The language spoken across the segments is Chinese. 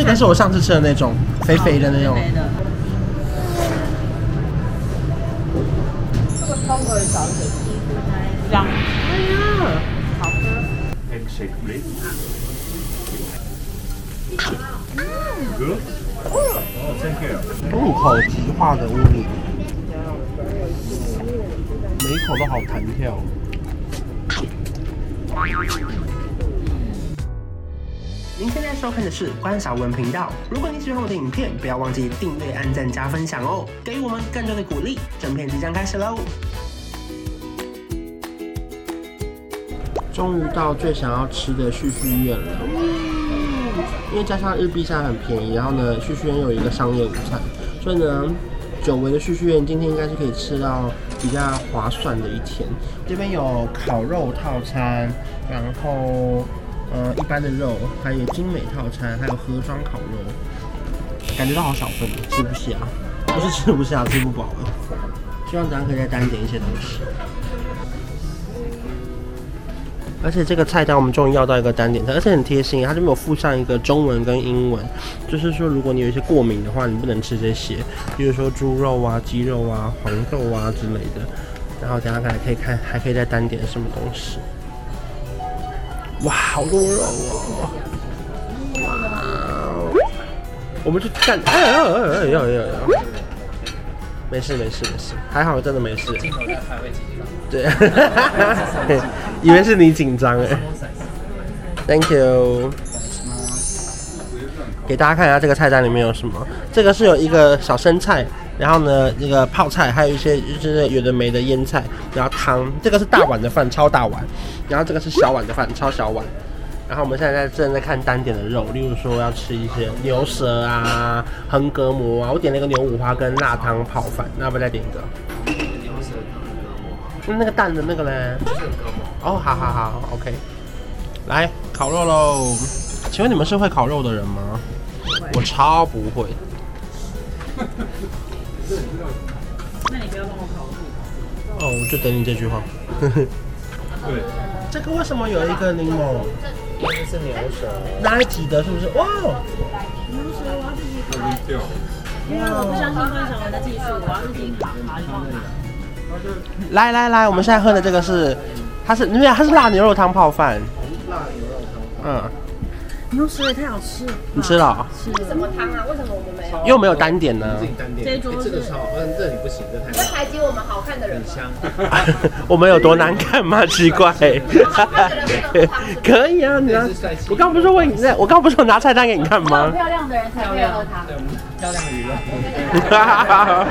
这个是我上次吃的那种肥肥的那种。肥的。这个汤可以少一点，香。哎呀，好喝。入口即化的乌米，每一口都好弹跳。您现在收看的是关韶文频道。如果你喜欢我的影片，不要忘记订阅、按赞、加分享哦，给予我们更多的鼓励。整片即将开始喽！终于到最想要吃的旭旭苑了。因为加上日币现在很便宜，然后呢，旭旭苑有一个商业午餐，所以呢，久违的旭旭苑今天应该是可以吃到比较划算的一天。这边有烤肉套餐，然后呃一般的肉，还有精美套餐，还有盒装烤肉，感觉到好小份，吃不下，不是吃不下，吃不饱了。希望大家可以再单点一些东西。而且这个菜单我们终于要到一个单点菜，而且很贴心，它这边有附上一个中文跟英文，就是说如果你有一些过敏的话，你不能吃这些，比如说猪肉啊、鸡肉啊、黄豆啊之类的。然后等下看可以看，还可以再单点什么东西。哇，好多肉哦！哇，我们去看，哎呀哎呀哎呀哎呀！没事没事没事，还好真的没事。对，以为是你紧张哎。Thank you。给大家看一下这个菜单里面有什么。这个是有一个小生菜，然后呢，那个泡菜，还有一些就是有的没的腌菜，然后汤。这个是大碗的饭，超大碗。然后这个是小碗的饭，超小碗。然后我们现在正在看单点的肉，例如说要吃一些牛舌啊、横膈膜啊。我点了一个牛五花跟辣汤泡饭，那要不要再点一个？那那个蛋的那个嘞？横膈膜哦，好好好，OK。来烤肉喽！请问你们是会烤肉的人吗？我超不会。那你不要帮我烤肉。哦，我就等你这句话。对。这个为什么有一个柠檬？这是牛舌，哪里挤的？是不是？哇！牛舌我要自己烤。因为我不相信关韶文的技术，我要自己烤。来来来，我们现在喝的这个是，它是因为它是辣牛肉汤泡饭。辣牛肉汤。嗯。牛舌也太好吃了。你吃了？是什么汤啊？为什么我们没有？又没有单点呢？自己单点。这一桌这个超，嗯，这里不行，这太。在排挤我们好看的人。很香。我们有多难看吗？奇怪。可以啊，你拿。我刚不是说我你我刚不是说拿菜单给你看吗？漂亮的人才配合他。漂亮娱乐。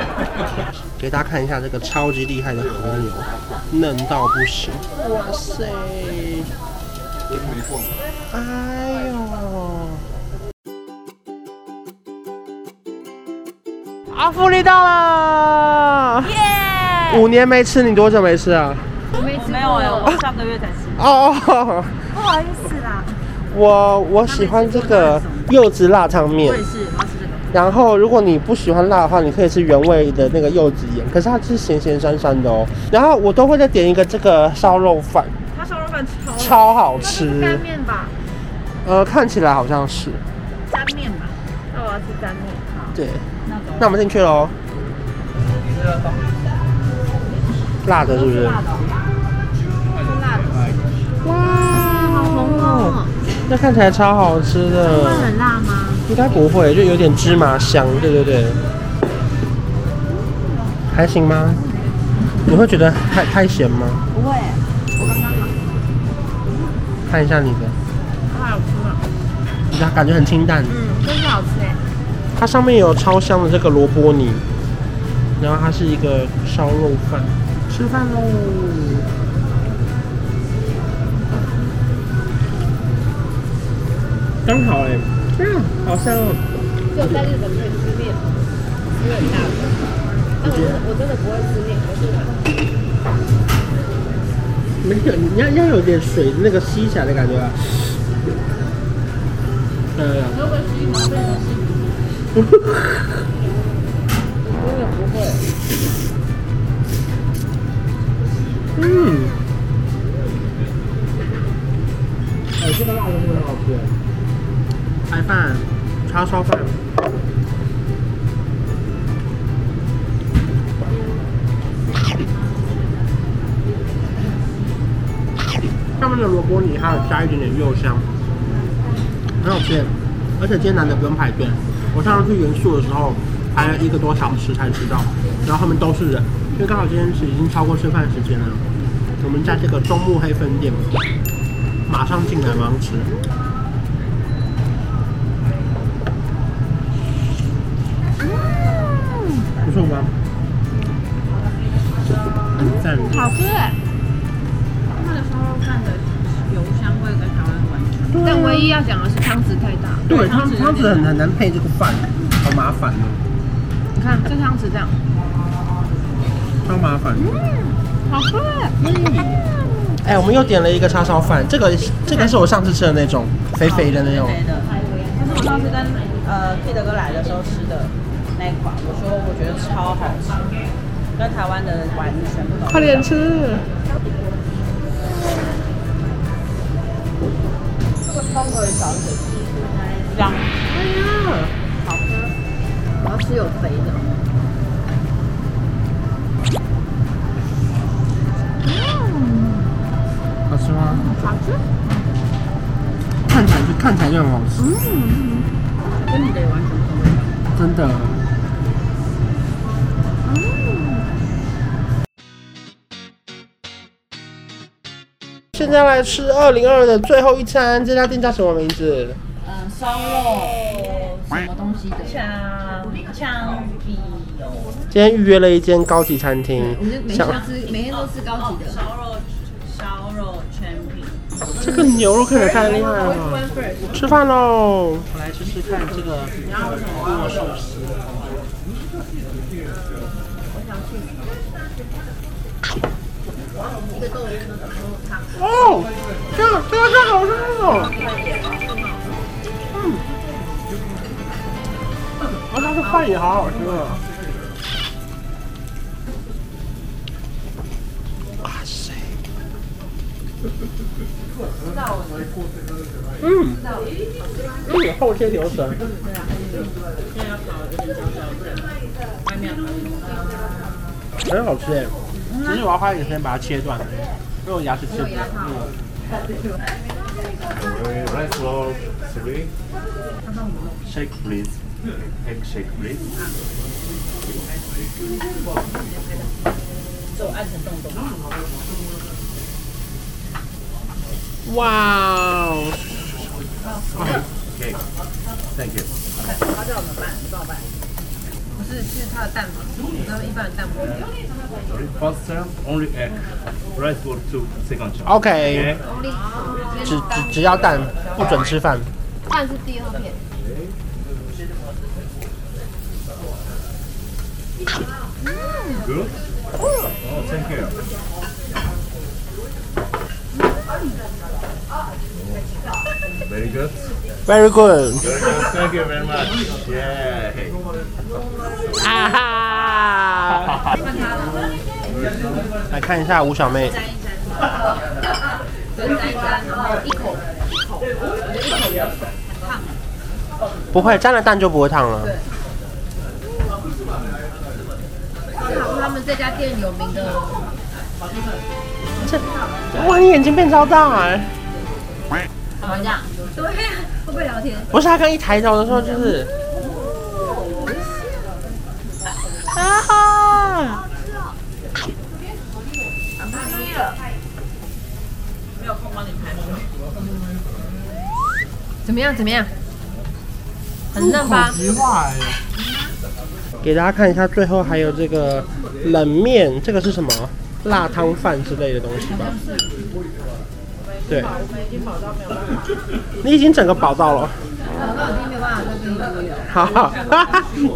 给大家看一下这个超级厉害的和牛，嫩到不行！哇塞！哎呦！阿富丽到了！耶五年没吃，你多久没吃啊？没吃，没有哎，我上个月才吃。哦哦，不好意思啦。我我喜欢这个柚子辣汤面。我也是。然后，如果你不喜欢辣的话，你可以吃原味的那个柚子盐，可是它是咸咸酸酸的哦。然后我都会再点一个这个烧肉饭超超好吃。干面吧？呃，看起来好像是。干面吧？那我要吃干面。好。对。那我们进去喽。辣的，是不是？辣的。哇，好红哦！那看起来超好吃的。会很辣吗？应该不会，就有点芝麻香，对对对，还行吗？你会觉得太太咸吗？不会。看一下你的，好好吃了，你感觉很清淡。嗯，真是好吃哎。它上面有超香的这个萝卜泥，然后它是一个烧肉饭，吃饭喽。刚好哎。嗯，好香哦！只有在日本可以吃面，吃很大的。但我真的我真的不会吃面，我是没有，你要要有点水那个吸起来的感觉啊。对对对。如果吸毛被我吸。我真的不会。嗯。哎，这个辣的真的很好吃。白饭，叉烧饭。的萝卜泥还有加一点点肉香，很好吃。而且今天难得不用排队，我上次去元素的时候排了一个多小时才吃到，然后他们都是人，因为刚好今天是已经超过吃饭时间了。我们在这个中目黑分店，马上进来马上吃，不错吧？很赞，好吃哎！它的烧肉饭的油香味跟台湾完全。但唯一要讲的是汤匙太大。对，汤汤匙很很难配这个饭，好麻烦哦。你看这汤匙这样，超麻烦。嗯，好吃哎！哎，我们又点了一个叉烧饭，这个这个是我上次吃的那种肥肥的那种。肥的，这是我上次跟呃 Kid 哥来的时候吃的那一款，我说我觉得超好吃，跟台湾的完全不同。快点吃。这个汤可以少一点，香。哎呀，好吃！我要吃有肥的。好吃吗？好吃。看起来就看起来就很好吃。嗯。跟你的完全不一样。真的。现在来吃二零二的最后一餐，这家店叫什么名字？嗯，烧肉什么东西的？枪枪比油。今天预约了一间高级餐厅，我们每天都吃，每天都吃高级的烧肉，烧肉全品。这个牛肉看起来太厉害了吧！吃饭喽！我来试试看这个握寿司。哦，这个这个太好吃了！嗯，而且它的饭也好好吃啊！哇塞！嗯，嗯，厚切牛舌。现在要烤有点焦焦的，外面很好吃哎！其实我要花一点时间把它切断，因为我牙齿吃不了。Rice flour three. Shake please. Egg shake please. 就按成洞洞。哇哦，Okay. Thank you. 他叫我们办，你帮我办。不是，是他的蛋嘛，跟一般的蛋不 一样。 First serve only egg. Rice flour two. Second serve. OK， Only 只只只要蛋，不准吃饭。蛋是第二片。 Good. Oh, thank you. Very good. Very good。 Very good. Thank you very much. Yeah. 啊 哈！来看一下吴小妹。不会，沾了蛋就不会烫了。他们这家店有名的。这哇，你眼睛变超大哎！怎么样？对呀，会不会聊天？不是，他刚一抬头的时候就是。么样？怎么样？很嫩吧？给大家看一下，最后还有这个冷面，这个是什么？辣汤饭之类的东西吧？对。你已经整个饱到了。我已经没有办法再跟你多聊。好好，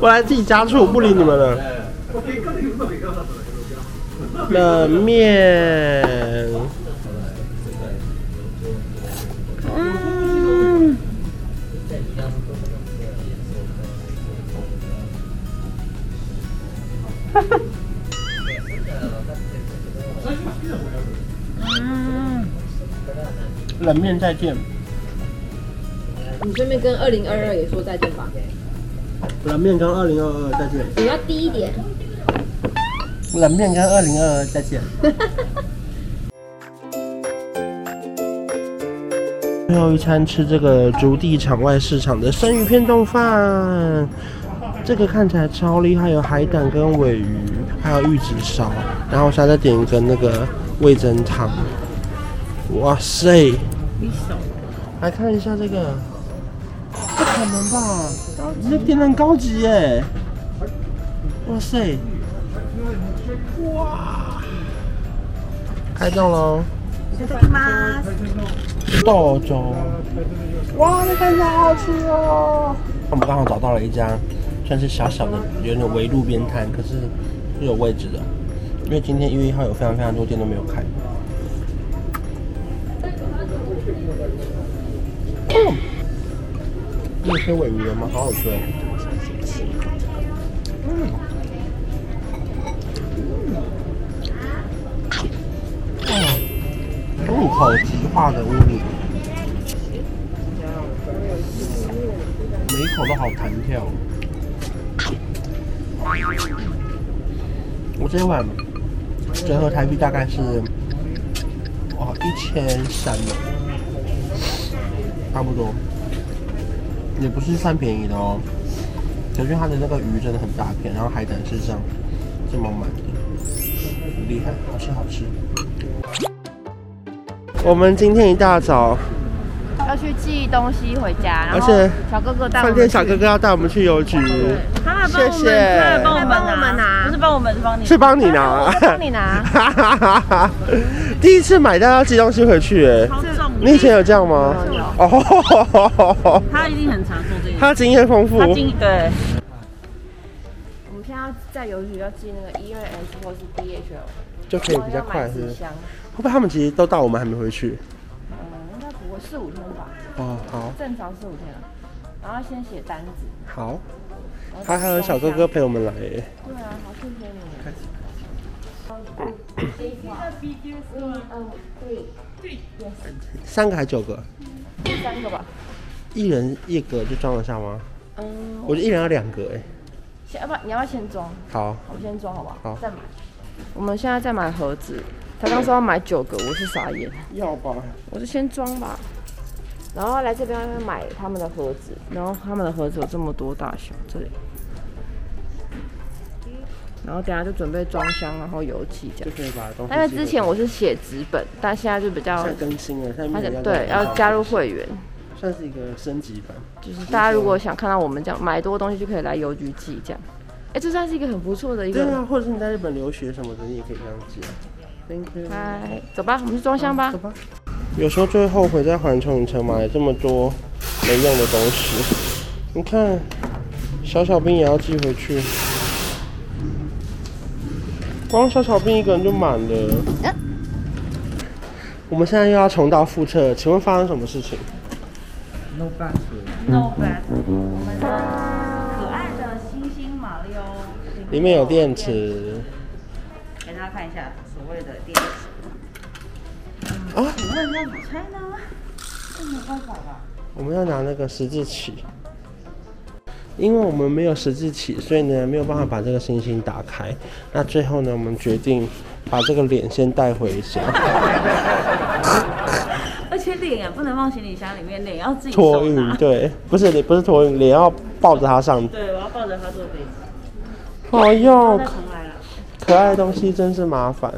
我来自己加醋，不理你们了。冷面。冷面再见。你顺便跟二零二二也说再见吧。冷面跟二零二二再见。你要低一点。冷面跟二零二二再见。最后一餐吃这个竹地场外市场的生鱼片冻饭，这个看起来超厉害，有海胆跟尾鱼，还有玉子烧，然后我现在再点一个那个味增汤。哇塞！来看一下这个，不可能吧？这点很高级耶！哇塞！哇！开动喽！豆粥。哇，这看起来好好吃哦！我们刚好找到了一家，算是小小的，有点围路边摊，可是是有位置的，因为今天一月一号有非常非常多店都没有开。你有吃鮪鱼吗？好好吃！嗯，哇，入口即化的乌鱼，每一口都好弹跳。我这一碗折合台币大概是哇一千三差不多，也不是算便宜的哦。可是它的那个鱼真的很大片，然后海胆是这样这么满的，很厉害，好吃好吃。我们今天一大早要去寄东西回家，而且小哥哥带饭店小哥哥要带我们去邮局，他来帮我们，谢谢。他来帮我们拿，不是帮我们，是帮你，是帮你拿，帮你拿。第一次买到要寄东西回去，哎，你以前有这样吗？有。哦，他一定很常做这个，他经验丰富。他经对。我们现在要在邮局要寄那个 EMS 或是 DHL，就可以比较快，是不是？箱会不会他们其实都到，我们还没回去？嗯，应该不会，四五天吧。哦，好。正常四五天，然后先写单子。好。他还有小哥哥陪我们来，哎。对啊，好谢谢你。三个还是九个？三个吧。一人一个就装得下吗？嗯，我觉得一人要两个哎。先要不你要不要先装？好，我先装好不好？好，再买。我们现在在买盒子，他刚说要买九个，我是傻眼。要吧？我就先装吧。然后来这边要买他们的盒子，然后他们的盒子有这么多大小，这里。然后等下就准备装箱，然后邮寄这样。就可以把东西。因为之前我是写纸本，但现在就比较。更新了，现在对，要加入会员。算是一个升级版。就是大家如果想看到我们这样买多东西，就可以来邮局寄这样。哎，这算是一个很不错的一个。对啊，或者是你在日本留学什么的，你也可以这样寄啊。Thank you。嗨，走吧，我们去装箱吧。走吧。有时候最后悔在环球影城买了这么多没用的东西。你看，小小兵也要寄回去。光小小兵一个人就满了。啊、我们现在又要重蹈覆辙，请问发生什么事情？No battery，No battery。我们的可爱的星星马里奥里面有电池。给大家看一下所谓的电池。啊？请问要怎么拆呢？这没办法吧？我们要拿那个十字起。因为我们没有十字起，所以呢没有办法把这个星星打开。那最后呢，我们决定把这个脸先带回家。而且脸也不能放行李箱里面，脸要自己托运。对，不是脸，不是托运，脸要抱着它上。对，我要抱着它坐飞机。好哟，可爱的东西真是麻烦。